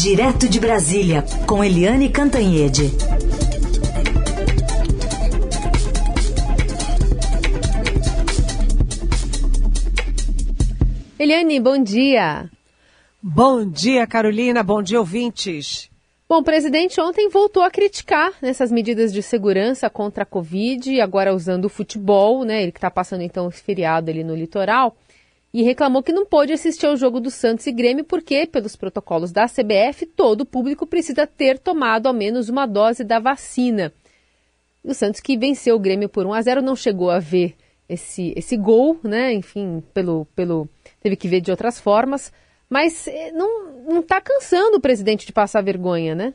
Direto de Brasília, com Eliane Cantanhede. Eliane, bom dia. Bom dia, Carolina. Bom dia, ouvintes. Bom, o presidente ontem voltou a criticar nessas medidas de segurança contra a Covid, agora usando o futebol, né? Ele que está passando então esse feriado ali no litoral, e reclamou que não pôde assistir ao jogo do Santos e Grêmio porque, pelos protocolos da CBF, todo o público precisa ter tomado ao menos uma dose da vacina. O Santos que venceu o Grêmio por 1 a 0 não chegou a ver esse, esse gol, né? Enfim, pelo, pelo teve que ver de outras formas. Mas eh, não está cansando o presidente de passar vergonha, né?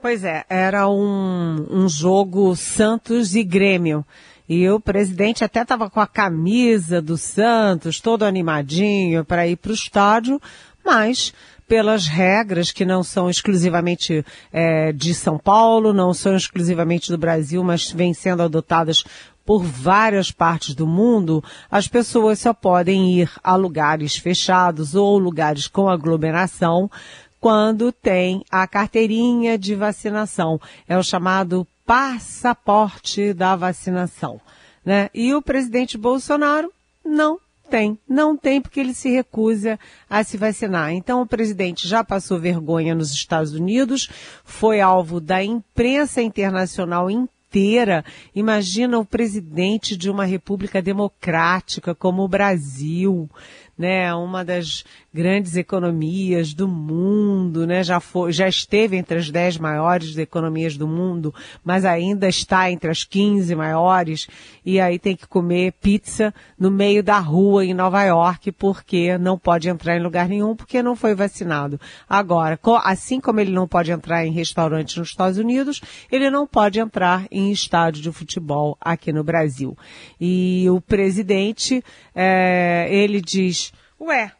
Pois é, era um, um jogo Santos e Grêmio. E o presidente até estava com a camisa do Santos, todo animadinho para ir para o estádio, mas pelas regras que não são exclusivamente é, de São Paulo, não são exclusivamente do Brasil, mas vêm sendo adotadas por várias partes do mundo, as pessoas só podem ir a lugares fechados ou lugares com aglomeração quando tem a carteirinha de vacinação. É o chamado passaporte da vacinação. Né? E o presidente Bolsonaro não tem, não tem porque ele se recusa a se vacinar. Então o presidente já passou vergonha nos Estados Unidos, foi alvo da imprensa internacional inteira. Imagina o presidente de uma república democrática como o Brasil, né? Uma das grandes economias do mundo, né? Já foi, já esteve entre as dez maiores economias do mundo, mas ainda está entre as 15 maiores e aí tem que comer pizza no meio da rua em Nova York porque não pode entrar em lugar nenhum porque não foi vacinado. Agora, assim como ele não pode entrar em restaurantes nos Estados Unidos, ele não pode entrar em estádio de futebol aqui no Brasil. E o presidente, é, ele diz, ué,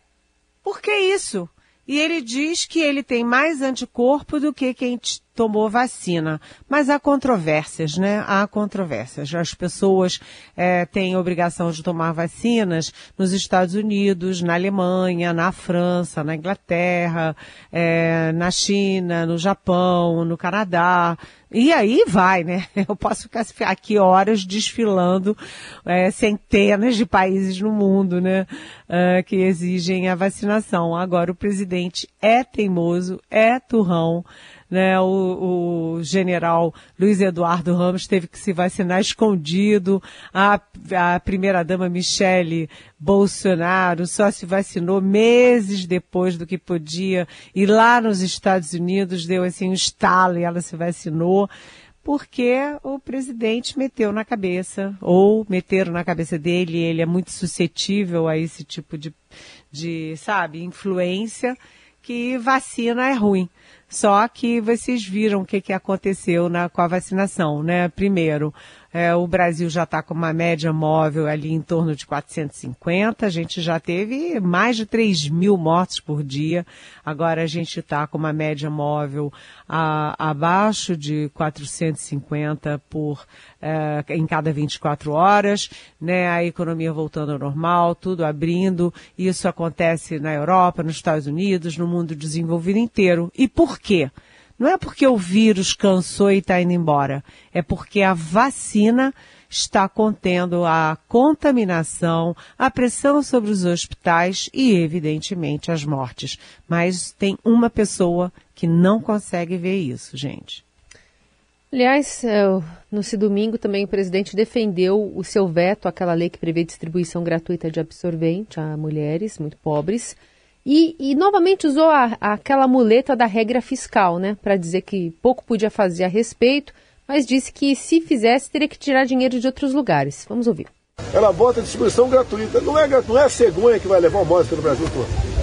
por que isso? E ele diz que ele tem mais anticorpo do que quem tomou vacina. Mas há controvérsias, né? Há controvérsias. As pessoas é, têm obrigação de tomar vacinas nos Estados Unidos, na Alemanha, na França, na Inglaterra, é, na China, no Japão, no Canadá. E aí vai, né? Eu posso ficar aqui horas desfilando é, centenas de países no mundo, né? Uh, que exigem a vacinação. Agora o presidente é teimoso, é turrão, né? O, o general Luiz Eduardo Ramos teve que se vacinar escondido. A, a primeira-dama Michele Bolsonaro só se vacinou meses depois do que podia. E lá nos Estados Unidos deu assim um estalo e ela se vacinou porque o presidente meteu na cabeça, ou meteram na cabeça dele, ele é muito suscetível a esse tipo de, de sabe, influência, que vacina é ruim. Só que vocês viram o que, que aconteceu na, com a vacinação, né? Primeiro, é, o Brasil já está com uma média móvel ali em torno de 450. A gente já teve mais de 3 mil mortes por dia. Agora a gente está com uma média móvel a, abaixo de 450 por é, em cada 24 horas, né? A economia voltando ao normal, tudo abrindo. Isso acontece na Europa, nos Estados Unidos, no mundo desenvolvido inteiro. E por quê? Não é porque o vírus cansou e está indo embora, é porque a vacina está contendo a contaminação, a pressão sobre os hospitais e, evidentemente, as mortes. Mas tem uma pessoa que não consegue ver isso, gente. Aliás, é, nesse domingo também o presidente defendeu o seu veto àquela lei que prevê distribuição gratuita de absorvente a mulheres muito pobres. E, e novamente usou a, aquela muleta da regra fiscal, né, para dizer que pouco podia fazer a respeito, mas disse que se fizesse teria que tirar dinheiro de outros lugares. Vamos ouvir. Ela bota distribuição gratuita. Não é, não é a cegonha que vai levar o móvel pelo Brasil todo.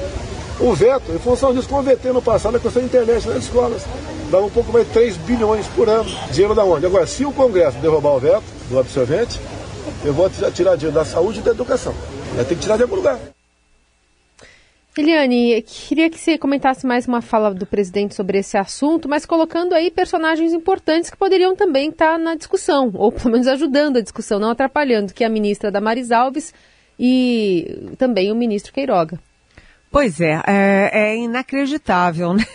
O veto, em função disso, VT no passado, a questão da internet nas escolas. Dava um pouco mais de 3 bilhões por ano. Dinheiro da onde? Agora, se o Congresso derrubar o veto do absorvente, eu vou tirar dinheiro da saúde e da educação. Ter que tirar de algum lugar. Eliane, queria que você comentasse mais uma fala do presidente sobre esse assunto, mas colocando aí personagens importantes que poderiam também estar na discussão, ou pelo menos ajudando a discussão, não atrapalhando, que é a ministra Damares Alves e também o ministro Queiroga. Pois é, é, é inacreditável, né?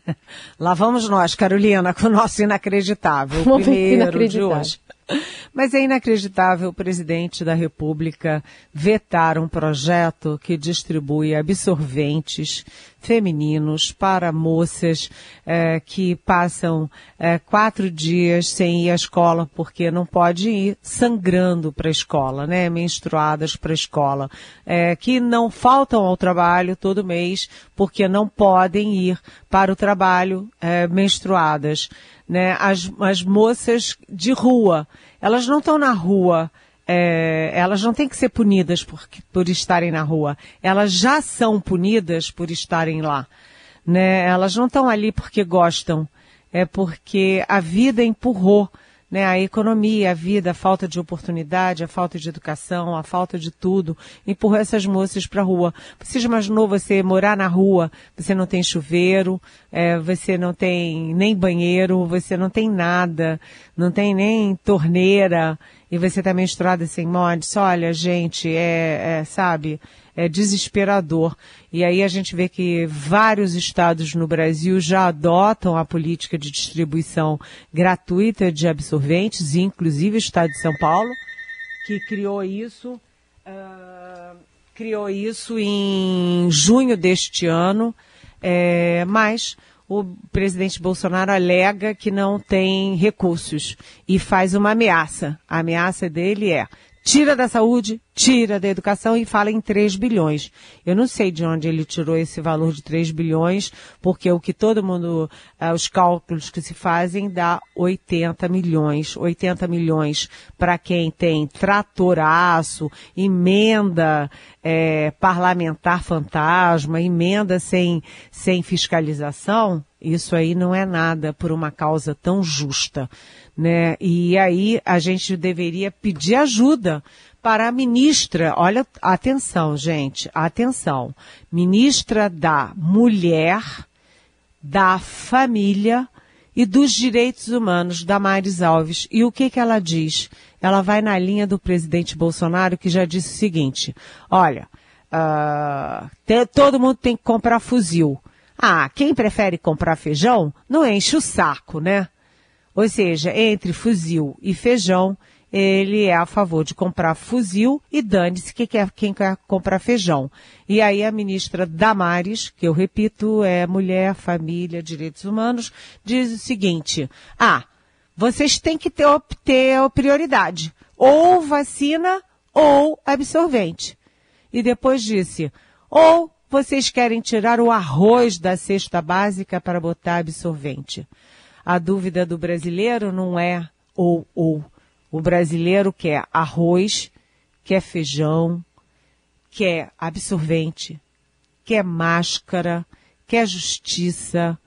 Lá vamos nós, Carolina, com o nosso inacreditável, o primeiro inacreditável. de hoje. Mas é inacreditável o presidente da República vetar um projeto que distribui absorventes femininos para moças é, que passam é, quatro dias sem ir à escola porque não pode ir sangrando para a escola, né? Menstruadas para a escola, é, que não faltam ao trabalho todo mês porque não podem ir para o trabalho menstruadas, né? As, as moças de rua elas não estão na rua, é, elas não têm que ser punidas por, por estarem na rua. Elas já são punidas por estarem lá. Né? Elas não estão ali porque gostam, é porque a vida empurrou né, a economia, a vida, a falta de oportunidade, a falta de educação, a falta de tudo, empurrou essas moças para a rua. Você imaginou você morar na rua, você não tem chuveiro, é, você não tem nem banheiro, você não tem nada, não tem nem torneira, e você está menstruada sem mods? Olha, gente, é, é sabe, é desesperador. E aí a gente vê que vários estados no Brasil já adotam a política de distribuição gratuita de absorventes, inclusive o estado de São Paulo, que criou isso, uh, criou isso em junho deste ano, é, mas o presidente Bolsonaro alega que não tem recursos e faz uma ameaça. A ameaça dele é tira da saúde, tira da educação e fala em 3 bilhões. Eu não sei de onde ele tirou esse valor de 3 bilhões, porque o que todo mundo, uh, os cálculos que se fazem dá 80 milhões. 80 milhões para quem tem tratoraço, emenda é, parlamentar fantasma, emenda sem, sem fiscalização, isso aí não é nada por uma causa tão justa né? E aí a gente deveria pedir ajuda para a ministra, olha, atenção, gente, atenção, ministra da Mulher, da Família e dos Direitos Humanos, Damares Alves. E o que que ela diz? Ela vai na linha do presidente Bolsonaro, que já disse o seguinte, olha, uh, te, todo mundo tem que comprar fuzil. Ah, quem prefere comprar feijão, não enche o saco, né? Ou seja, entre fuzil e feijão, ele é a favor de comprar fuzil e dane-se que quer, quem quer comprar feijão. E aí a ministra Damares, que eu repito, é Mulher, Família, Direitos Humanos, diz o seguinte, ah, vocês têm que ter, ter prioridade, ou vacina ou absorvente. E depois disse, ou vocês querem tirar o arroz da cesta básica para botar absorvente. A dúvida do brasileiro não é ou ou. O brasileiro quer arroz, quer feijão, quer absorvente, quer máscara, quer justiça,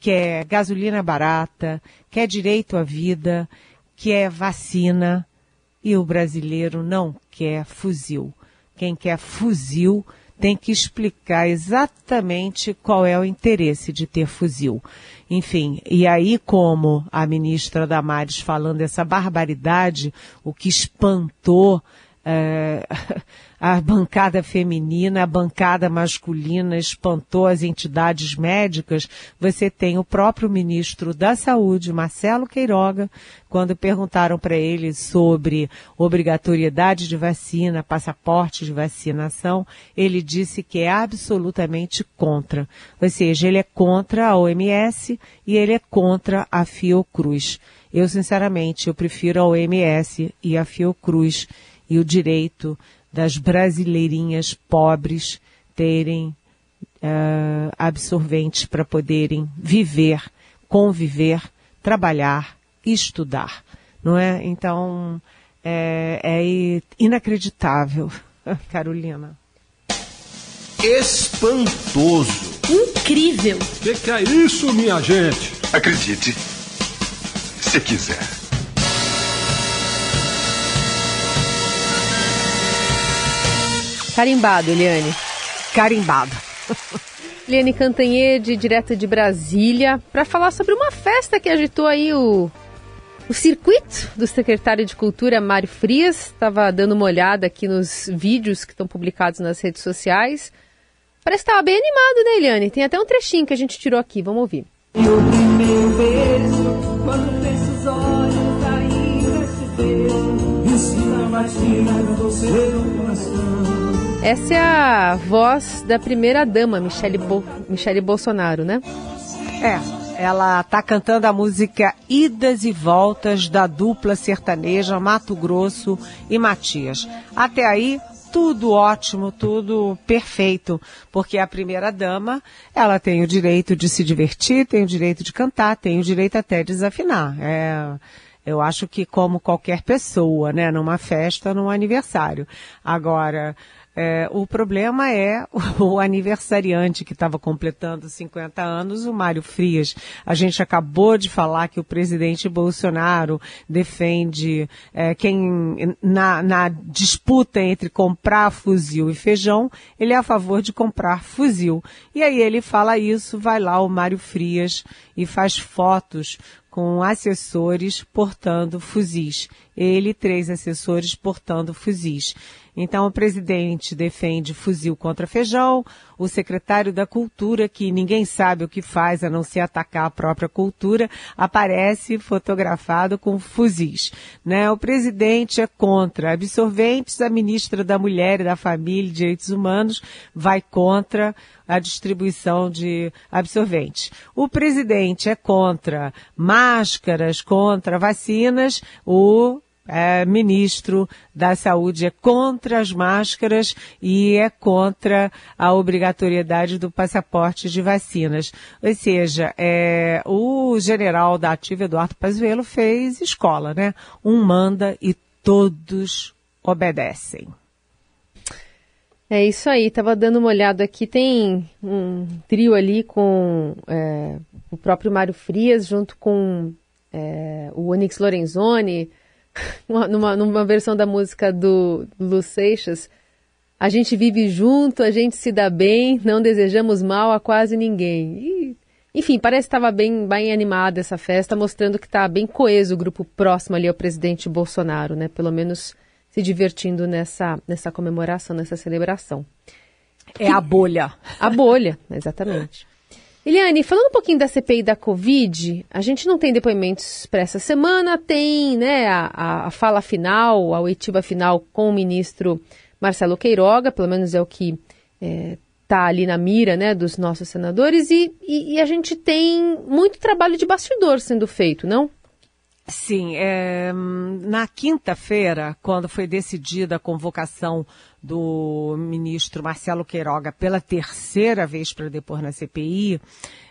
quer gasolina barata, quer direito à vida, quer vacina. E o brasileiro não quer fuzil. Quem quer fuzil tem que explicar exatamente qual é o interesse de ter fuzil. Enfim, e aí como a ministra Damares falando essa barbaridade, o que espantou é, a bancada feminina, a bancada masculina espantou as entidades médicas, você tem o próprio ministro da Saúde, Marcelo Queiroga, quando perguntaram para ele sobre obrigatoriedade de vacina, passaporte de vacinação, ele disse que é absolutamente contra. Ou seja, ele é contra a OMS e ele é contra a Fiocruz. Eu, sinceramente, eu prefiro a OMS e a Fiocruz e o direito das brasileirinhas pobres terem uh, absorventes para poderem viver, conviver, trabalhar, estudar, não é? Então é, é inacreditável, Carolina. Espantoso. Incrível. O que, que é isso, minha gente? Acredite, se quiser. Carimbado, Eliane. Carimbado. Eliane Cantanhede, direto de Brasília, para falar sobre uma festa que agitou aí o, o circuito do secretário de Cultura, Mário Frias. Estava dando uma olhada aqui nos vídeos que estão publicados nas redes sociais. Parece que estava bem animado, né, Eliane? Tem até um trechinho que a gente tirou aqui, vamos ouvir. E o primeiro beijo, quando fecho os olhos, ainda se vejo, ensina a batida do seu coração. Essa é a voz da primeira dama, Michele, Bo Michele Bolsonaro, né? É, ela tá cantando a música Idas e Voltas da dupla sertaneja Mato Grosso e Matias. Até aí, tudo ótimo, tudo perfeito, porque a primeira dama, ela tem o direito de se divertir, tem o direito de cantar, tem o direito até de desafinar. É, eu acho que como qualquer pessoa, né, numa festa, num aniversário. Agora, é, o problema é o aniversariante que estava completando 50 anos, o Mário Frias. A gente acabou de falar que o presidente Bolsonaro defende é, quem na, na disputa entre comprar fuzil e feijão, ele é a favor de comprar fuzil. E aí ele fala isso, vai lá o Mário Frias e faz fotos com assessores portando fuzis. Ele, três assessores portando fuzis. Então, o presidente defende fuzil contra feijão, o secretário da Cultura, que ninguém sabe o que faz a não ser atacar a própria cultura, aparece fotografado com fuzis. Né? O presidente é contra absorventes, a ministra da Mulher e da Família e Direitos Humanos vai contra a distribuição de absorventes. O presidente é contra máscaras, contra vacinas, o é, ministro da Saúde é contra as máscaras e é contra a obrigatoriedade do passaporte de vacinas. Ou seja, é, o general da ativa, Eduardo Pazuello, fez escola, né? Um manda e todos obedecem. É isso aí, tava dando uma olhada aqui, tem um trio ali com é, o próprio Mário Frias, junto com é, o Onyx Lorenzoni, numa, numa versão da música do Lu Seixas, a gente vive junto, a gente se dá bem, não desejamos mal a quase ninguém. E, enfim, parece que estava bem, bem animada essa festa, mostrando que está bem coeso o grupo próximo ali ao presidente Bolsonaro, né? Pelo menos se divertindo nessa, nessa comemoração, nessa celebração. É a bolha. A bolha, exatamente. Eliane, falando um pouquinho da CPI da Covid, a gente não tem depoimentos para essa semana, tem né, a, a fala final, a oitiva final com o ministro Marcelo Queiroga, pelo menos é o que está é, tá ali na mira né, dos nossos senadores, e, e, e a gente tem muito trabalho de bastidor sendo feito, não? Sim, é, na quinta-feira, quando foi decidida a convocação do ministro Marcelo Queiroga pela terceira vez para depor na CPI,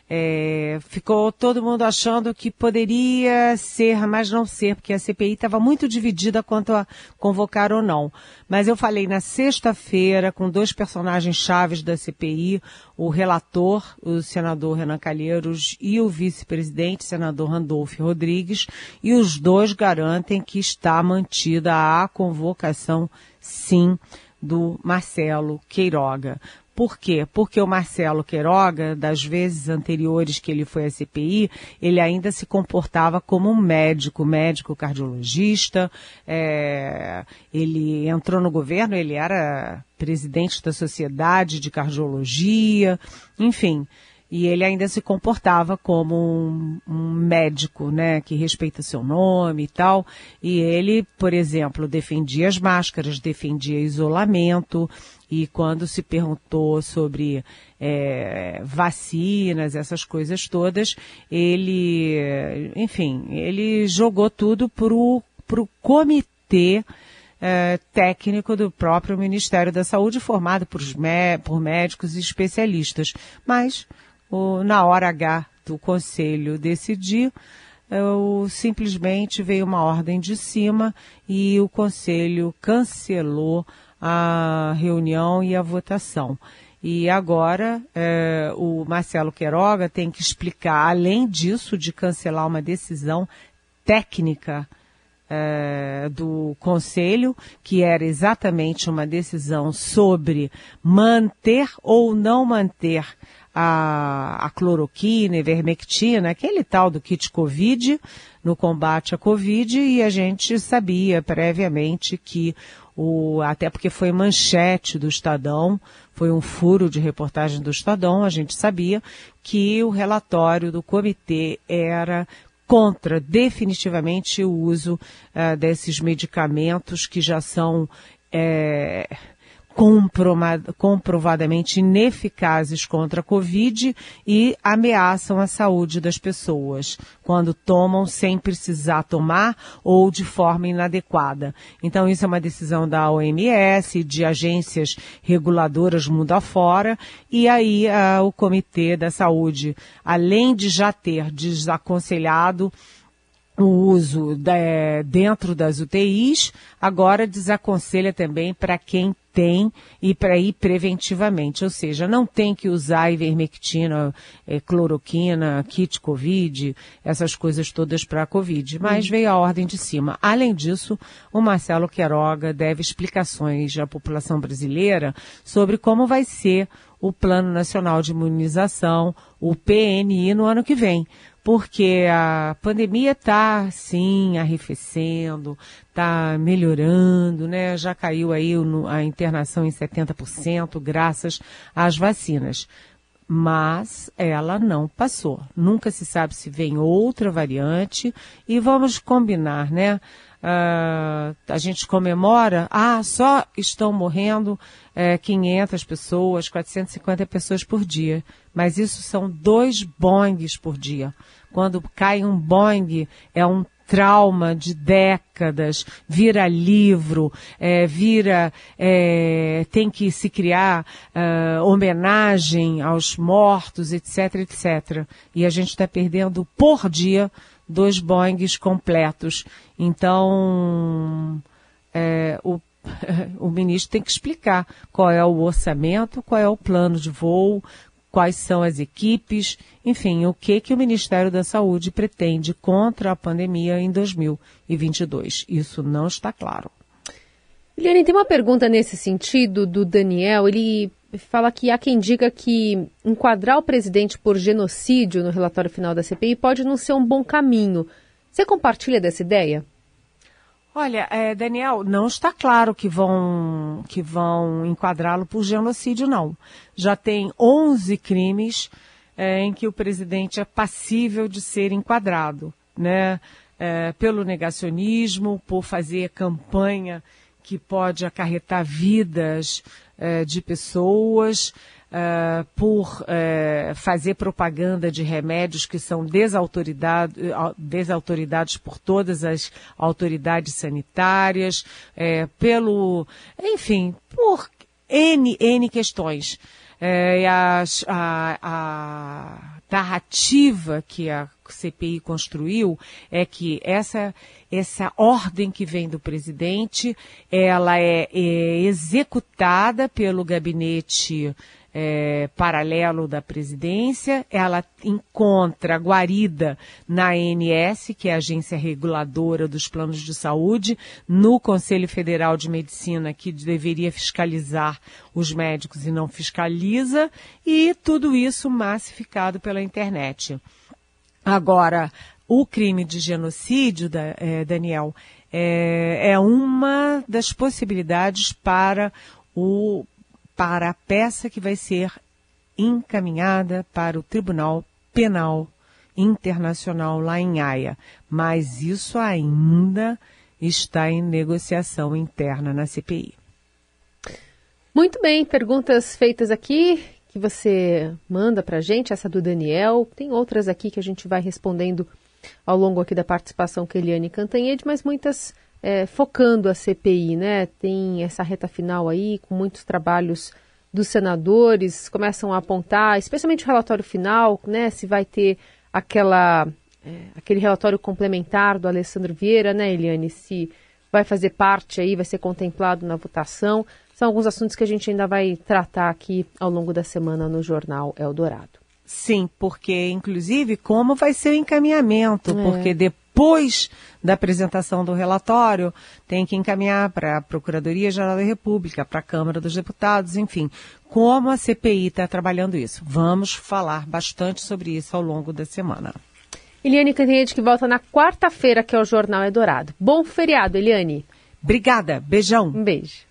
é, ficou todo mundo achando que poderia ser, mas não ser, porque a CPI estava muito dividida quanto a convocar ou não. Mas eu falei na sexta-feira com dois personagens chaves da CPI, o relator, o senador Renan Calheiros, e o vice-presidente, senador Randolfo Rodrigues, e os dois garantem que está mantida a convocação, sim, do Marcelo Queiroga. Por quê? Porque o Marcelo Queiroga, das vezes anteriores que ele foi à CPI, ele ainda se comportava como um médico, médico cardiologista. É, ele entrou no governo, ele era presidente da Sociedade de Cardiologia, enfim e ele ainda se comportava como um, um, médico, né, que respeita seu nome e tal. E ele, por exemplo, defendia as máscaras, defendia isolamento. E quando se perguntou sobre é, vacinas, essas coisas todas, ele, enfim, ele jogou tudo pro, pro comitê é, técnico do próprio Ministério da Saúde, formado por, por médicos e especialistas. Mas o, na hora H do conselho decidir, eu, simplesmente veio uma ordem de cima e o conselho cancelou a reunião e a votação. E agora é, o Marcelo Queiroga tem que explicar, além disso, de cancelar uma decisão técnica é, do Conselho, que era exatamente uma decisão sobre manter ou não manter a, a cloroquina, ivermectina, aquele tal do kit Covid no combate à Covid e a gente sabia previamente que o, até porque foi manchete do Estadão, foi um furo de reportagem do Estadão, a gente sabia que o relatório do comitê era contra definitivamente o uso uh, desses medicamentos que já são é, comprovadamente ineficazes contra a Covid e ameaçam a saúde das pessoas quando tomam sem precisar tomar ou de forma inadequada. Então isso é uma decisão da OMS, de agências reguladoras mundo afora e aí uh, o Comitê da Saúde, além de já ter desaconselhado o uso da, dentro das UTIs, agora desaconselha também para quem tem e para ir preventivamente, ou seja, não tem que usar ivermectina, é, cloroquina, kit Covid, essas coisas todas para a Covid, mas hum. veio a ordem de cima. Além disso, o Marcelo Queiroga deve explicações à população brasileira sobre como vai ser o Plano Nacional de Imunização, o PNI, no ano que vem porque a pandemia está, sim, arrefecendo, está melhorando, né? Já caiu aí a internação em 70%, graças às vacinas. Mas ela não passou. Nunca se sabe se vem outra variante e vamos combinar, né? Uh, a gente comemora, ah, só estão morrendo é, 500 pessoas, 450 pessoas por dia. Mas isso são dois bongs por dia. Quando cai um Boeing, é um trauma de décadas, vira livro, é, vira, é, tem que se criar uh, homenagem aos mortos, etc, etc. E a gente está perdendo por dia dois Boeings completos. Então, é, o, o ministro tem que explicar qual é o orçamento, qual é o plano de voo, quais são as equipes, enfim, o que que o Ministério da Saúde pretende contra a pandemia em 2022. Isso não está claro. Eliane, tem uma pergunta nesse sentido do Daniel. Ele fala que há quem diga que enquadrar o presidente por genocídio no relatório final da CPI pode não ser um bom caminho. Você compartilha dessa ideia? Olha, é, Daniel, não está claro que vão, que vão enquadrá-lo por genocídio, não. Já tem 11 crimes é, em que o presidente é passível de ser enquadrado, né? É, pelo negacionismo, por fazer campanha que pode acarretar vidas de pessoas, uh, por uh, fazer propaganda de remédios que são desautorizados, por todas as autoridades sanitárias, pelo, enfim, por N, N questões. É, a, a, a narrativa que a CPI construiu é que essa, essa ordem que vem do presidente, ela é, é executada pelo gabinete é, paralelo da presidência, ela encontra guarida na ANS, que é a agência reguladora dos planos de saúde, no Conselho Federal de Medicina, que deveria fiscalizar os médicos e não fiscaliza, e tudo isso massificado pela internet. Agora, o crime de genocídio, da, é, Daniel, é, é uma das possibilidades para o para a peça que vai ser encaminhada para o Tribunal Penal Internacional lá em Haia. Mas isso ainda está em negociação interna na CPI. Muito bem, perguntas feitas aqui que você manda para a gente, essa do Daniel. Tem outras aqui que a gente vai respondendo ao longo aqui da participação com Eliane Cantanhede, mas muitas é, focando a CPI, né? Tem essa reta final aí, com muitos trabalhos dos senadores, começam a apontar, especialmente o relatório final, né? Se vai ter aquela, é, aquele relatório complementar do Alessandro Vieira, né, Eliane? Se vai fazer parte aí, vai ser contemplado na votação. São alguns assuntos que a gente ainda vai tratar aqui ao longo da semana no jornal Eldorado. Sim, porque inclusive como vai ser o encaminhamento, é. porque depois da apresentação do relatório tem que encaminhar para a Procuradoria-Geral da República, para a Câmara dos Deputados, enfim. Como a CPI está trabalhando isso? Vamos falar bastante sobre isso ao longo da semana. Eliane Cantanhede que volta na quarta-feira, que é o Jornal Eldorado. Bom feriado, Eliane. Obrigada, beijão. Um beijo.